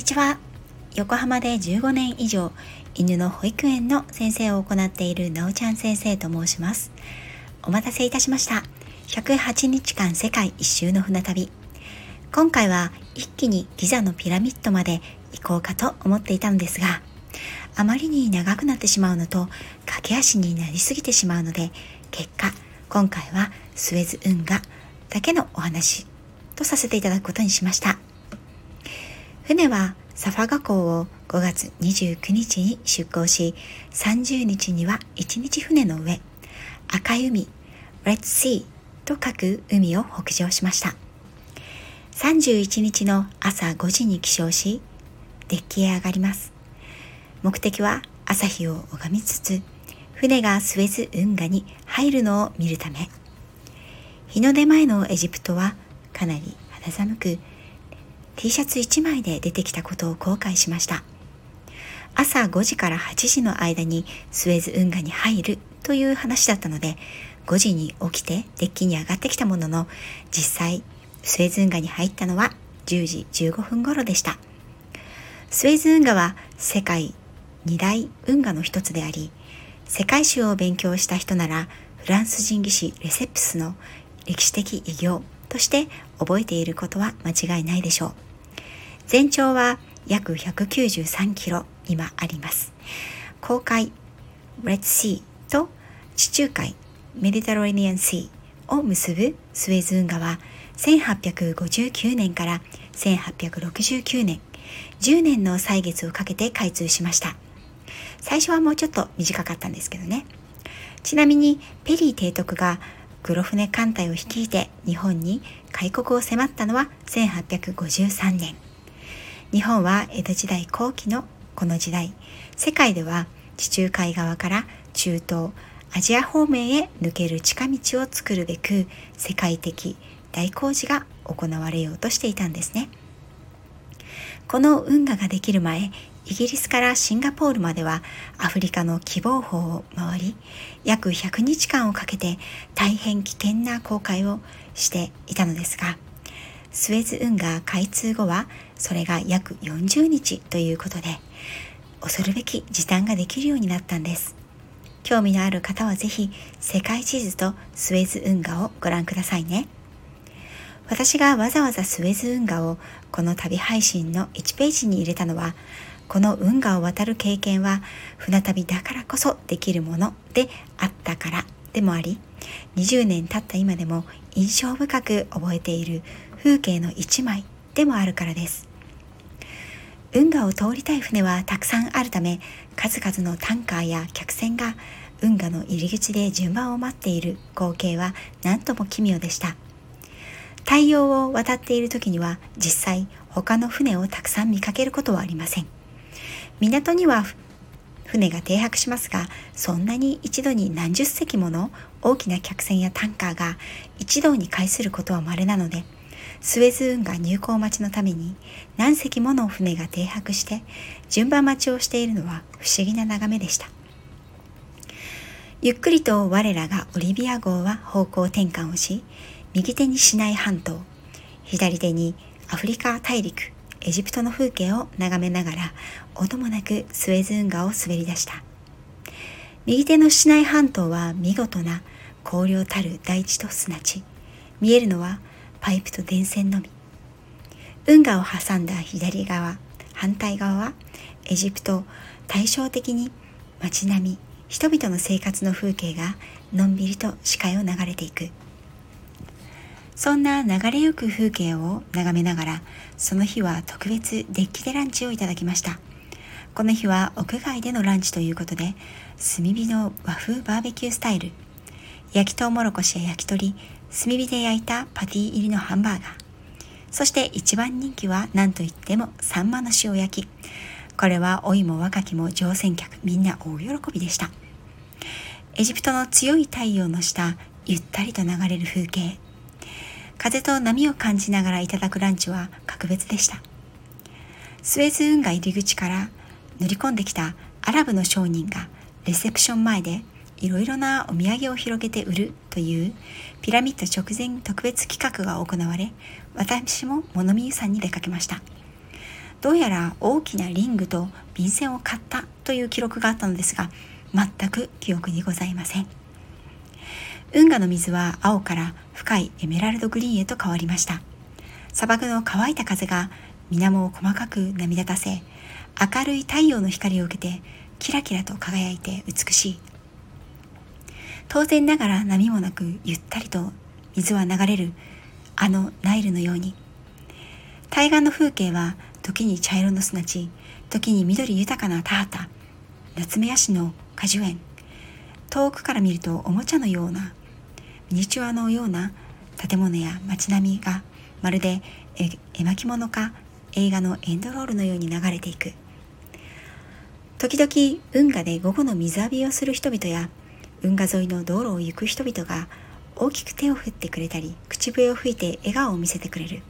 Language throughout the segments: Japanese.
にちは。横浜で15年以上犬の保育園の先生を行っているなおちゃん先生と申します。お待たせいたしました。108日間世界一周の船旅。今回は一気にギザのピラミッドまで行こうかと思っていたのですがあまりに長くなってしまうのと駆け足になりすぎてしまうので結果今回はスエズ運河だけのお話とさせていただくことにしました。船はサファガ港を5月29日に出港し、30日には1日船の上、赤い海、Red Sea と書く海を北上しました。31日の朝5時に起床し、デッキへ上がります。目的は朝日を拝みつつ、船がスエズ運河に入るのを見るため、日の出前のエジプトはかなり肌寒く T シャツ1枚で出てきたことを後悔しました。朝5時から8時の間にスエズ運河に入るという話だったので5時に起きてデッキに上がってきたものの実際スエズ運河に入ったのは10時15分頃でした。スエズ運河は世界二大運河の一つであり世界史を勉強した人ならフランス人技師レセプスの歴史的偉業として覚えていることは間違いないでしょう。全長は約193キロ今あります。公海レッドシーと地中海メディタロレニアンシーを結ぶスエズ運河は1859年から1869年10年の歳月をかけて開通しました。最初はもうちょっと短かったんですけどね。ちなみにペリー提督が黒船艦隊を率いて日本に開国を迫ったのは1853年。日本は江戸時代後期のこの時代世界では地中海側から中東アジア方面へ抜ける近道を作るべく世界的大工事が行われようとしていたんですね。この運河ができる前イギリスからシンガポールまではアフリカの希望法を回り約100日間をかけて大変危険な航海をしていたのですがスエズ運河開通後はそれが約40日ということで恐るべき時短ができるようになったんです。興味のある方はぜひ世界地図とスエズ運河をご覧くださいね。私がわざわざスエズ運河をこの旅配信の1ページに入れたのはこの運河を渡る経験は船旅だからこそできるものであったからでもあり20年経った今でも印象深く覚えている風景の一枚でもあるからです。運河を通りたい船はたくさんあるため数々のタンカーや客船が運河の入り口で順番を待っている光景は何とも奇妙でした。太陽を渡っている時には実際他の船をたくさん見かけることはありません。港には船が停泊しますがそんなに一度に何十隻もの大きな客船やタンカーが一堂に会することは稀なのでスエズ運河入港待ちのために何隻もの船が停泊して順番待ちをしているのは不思議な眺めでした。ゆっくりと我らがオリビア号は方向転換をし、右手にシナイ半島、左手にアフリカ大陸、エジプトの風景を眺めながら、音もなくスエズ運河を滑り出した。右手のシナイ半島は見事な荒涼たる大地と砂地。見えるのはパイプと電線のみ運河を挟んだ左側反対側はエジプト対照的に街並み人々の生活の風景がのんびりと視界を流れていくそんな流れゆく風景を眺めながらその日は特別デッキでランチをいただきました。この日は屋外でのランチということで炭火の和風バーベキュースタイル。焼きとうもろこしや焼き鳥炭火で焼いたパティ入りのハンバーガー。そして一番人気は何といってもサンマの塩焼き。これは老いも若きも乗船客みんな大喜びでした。エジプトの強い太陽の下ゆったりと流れる風景。風と波を感じながらいただくランチは格別でした。スエズ運河入り口から乗り込んできたアラブの商人がレセプション前でいろいろなお土産を広げて売るというピラミッド直前特別企画が行われ私も物見湯さんに出かけました。どうやら大きなリングと便箋を買ったという記録があったのですが全く記憶にございません。運河の水は青から深いエメラルドグリーンへと変わりました。砂漠の乾いた風が水面を細かく波立たせ明るい太陽の光を受けてキラキラと輝いて美しい。当然ながら波もなくゆったりと水は流れるあのナイルのように。対岸の風景は時に茶色の砂地時に緑豊かな田畑夏目ヤシの果樹園。遠くから見るとおもちゃのようなミニチュアのような建物や街並みがまるで絵巻物か映画のエンドロールのように流れていく。時々運河で午後の水浴びをする人々や運河沿いの道路を行く人々が大きく手を振ってくれたり口笛を吹いて笑顔を見せてくれる。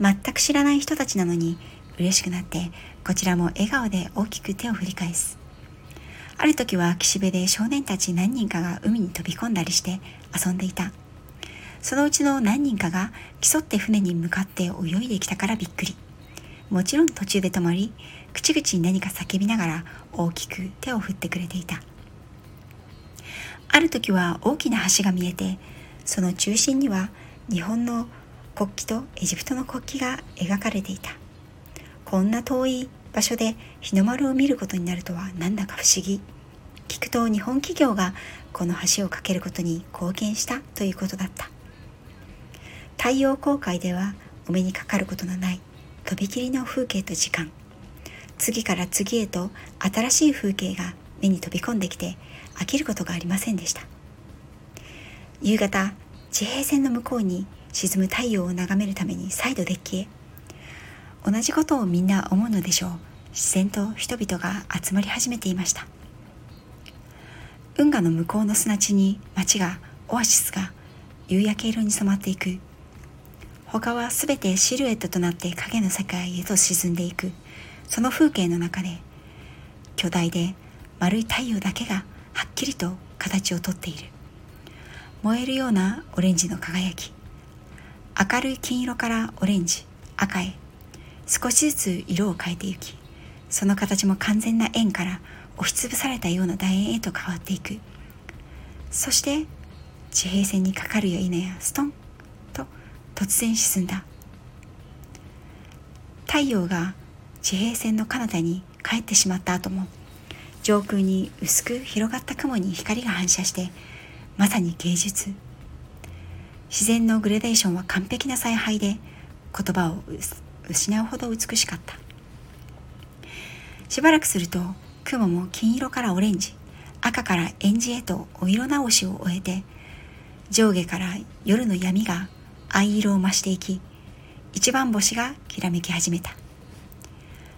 全く知らない人たちなのに嬉しくなってこちらも笑顔で大きく手を振り返す。ある時は岸辺で少年たち何人かが海に飛び込んだりして遊んでいた。そのうちの何人かが競って船に向かって泳いできたからびっくり。もちろん途中で止まり口々に何か叫びながら大きく手を振ってくれていた。ある時は大きな橋が見えてその中心には日本の国旗とエジプトの国旗が描かれていた。こんな遠い場所で日の丸を見ることになるとはなんだか不思議。聞くと日本企業がこの橋を架けることに貢献したということだった。太陽航海ではお目にかかることのないとびきりの風景と時間。次から次へと新しい風景が目に飛び込んできて飽きることがありませんでした。夕方地平線の向こうに沈む太陽を眺めるために再度デッキへ。同じことをみんな思うのでしょう。自然と人々が集まり始めていました。運河の向こうの砂地に街がオアシスが夕焼け色に染まっていく。他は全てシルエットとなって影の世界へと沈んでいく。その風景の中で巨大で丸い太陽だけがはっきりと形をとっている。燃えるようなオレンジの輝き。明るい金色からオレンジ赤へ少しずつ色を変えていきその形も完全な円から押しつぶされたような楕円へと変わっていく。そして地平線にかかるや否やストンと突然沈んだ。太陽が地平線の彼方に帰ってしまった後も上空に薄く広がった雲に光が反射してまさに芸術。自然のグレデーションは完璧な采配で言葉を失うほど美しかった。しばらくすると雲も金色からオレンジ赤からエンジへとお色直しを終えて上下から夜の闇が藍色を増していき一番星がきらめき始めた。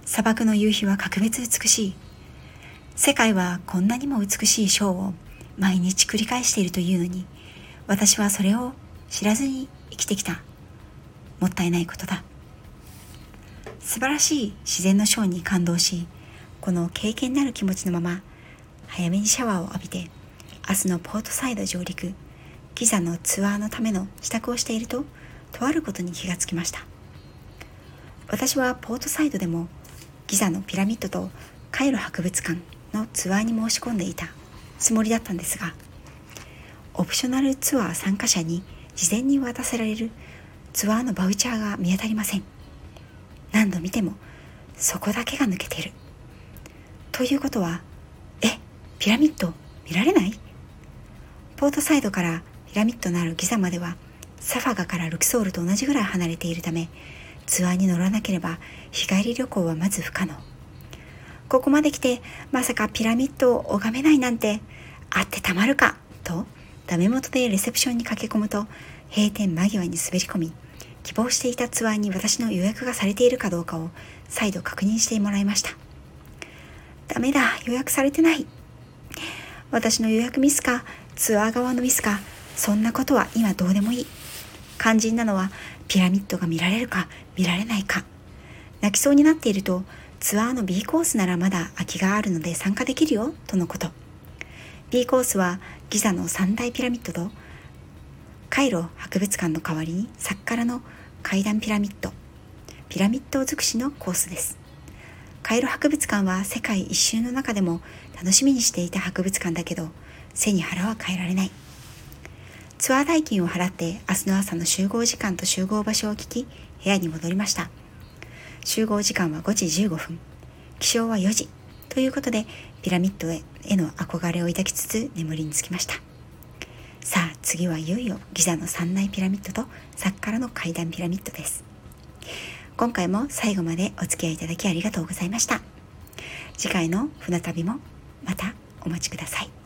砂漠の夕日は格別美しい。世界はこんなにも美しいショーを毎日繰り返しているというのに私はそれを知らずに生きてきた。もったいないことだ。素晴らしい自然のショーに感動しこの経験なる気持ちのまま早めにシャワーを浴びて明日のポートサイド上陸ギザのツアーのための支度をしているととあることに気がつきました。私はポートサイドでもギザのピラミッドとカイロ博物館のツアーに申し込んでいたつもりだったんですがオプショナルツアー参加者に事前に渡せられるツアーのバウチャーが見当たりません。何度見てもそこだけが抜けてる。ということはえピラミッド見られない？ポートサイドからピラミッドのあるギザまではサファガからルキソールと同じぐらい離れているためツアーに乗らなければ日帰り旅行はまず不可能。ここまで来てまさかピラミッドを拝めないなんてあってたまるかとダメ元でレセプションに駆け込むと閉店間際に滑り込み希望していたツアーに私の予約がされているかどうかを再度確認してもらいました。ダメだ予約されてない。私の予約ミスかツアー側のミスかそんなことは今どうでもいい。肝心なのはピラミッドが見られるか見られないか。泣きそうになっているとツアーの B コースならまだ空きがあるので参加できるよとのこと。B コースはギザの三大ピラミッドとカイロ博物館の代わりにサッカラの階段ピラミッド。ピラミッド尽くしのコースです。カイロ博物館は世界一周の中でも楽しみにしていた博物館だけど背に腹は変えられない。ツアー代金を払って明日の朝の集合時間と集合場所を聞き部屋に戻りました。集合時間は5時15分。起床は4時。ということでピラミッドへの憧れを抱きつつ眠りにつきました。次はいよいよギザの三内ピラミッドとサッカラの階段ピラミッドです。今回も最後までお付き合いいただきありがとうございました。次回の船旅もまたお待ちください。